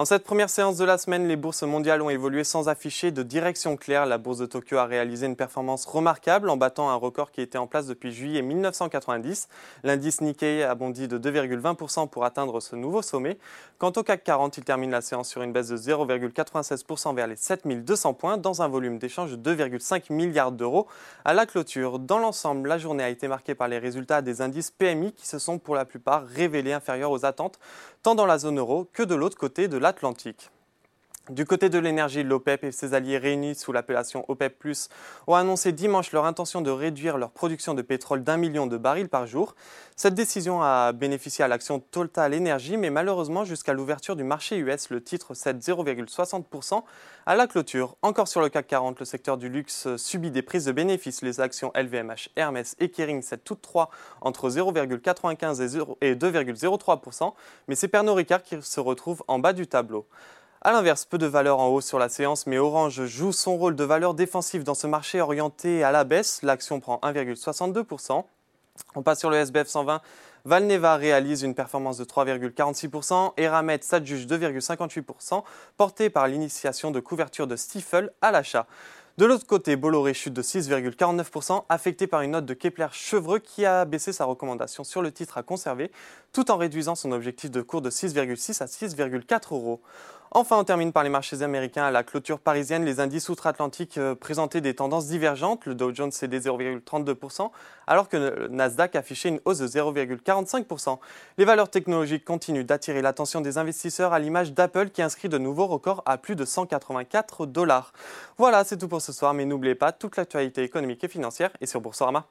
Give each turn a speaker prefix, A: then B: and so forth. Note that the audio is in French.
A: En cette première séance de la semaine, les bourses mondiales ont évolué sans afficher de direction claire. La bourse de Tokyo a réalisé une performance remarquable en battant un record qui était en place depuis juillet 1990. L'indice Nikkei a bondi de 2,20% pour atteindre ce nouveau sommet. Quant au CAC 40, il termine la séance sur une baisse de 0,96% vers les 7200 points dans un volume d'échange de 2,5 milliards d'euros à la clôture. Dans l'ensemble, la journée a été marquée par les résultats des indices PMI qui se sont pour la plupart révélés inférieurs aux attentes, tant dans la zone euro que de l'autre côté de l'Atlantique. Du côté de l'énergie, l'OPEP et ses alliés réunis sous l'appellation OPEP, ont annoncé dimanche leur intention de réduire leur production de pétrole d'un million de barils par jour. Cette décision a bénéficié à l'action Total Energy, mais malheureusement, jusqu'à l'ouverture du marché US, le titre cède 0,60% à la clôture. Encore sur le CAC 40, le secteur du luxe subit des prises de bénéfices. Les actions LVMH, Hermès et Kering cèdent toutes trois entre 0,95 et 2,03%, mais c'est Pernod Ricard qui se retrouve en bas du tableau. A l'inverse, peu de valeur en hausse sur la séance, mais Orange joue son rôle de valeur défensive dans ce marché orienté à la baisse. L'action prend 1,62%. On passe sur le SBF 120. Valneva réalise une performance de 3,46%, Eramet s'adjuge 2,58%, porté par l'initiation de couverture de Stifel à l'achat. De l'autre côté, Bolloré chute de 6,49%, affecté par une note de Kepler Chevreux qui a baissé sa recommandation sur le titre à conserver, tout en réduisant son objectif de cours de 6,6 à 6,4 euros. Enfin, on termine par les marchés américains. À la clôture parisienne, les indices outre-Atlantique euh, présentaient des tendances divergentes. Le Dow Jones cédait 0,32%, alors que le Nasdaq affichait une hausse de 0,45%. Les valeurs technologiques continuent d'attirer l'attention des investisseurs à l'image d'Apple qui inscrit de nouveaux records à plus de 184 dollars. Voilà, c'est tout pour ce soir, mais n'oubliez pas, toute l'actualité économique et financière est sur Boursorama.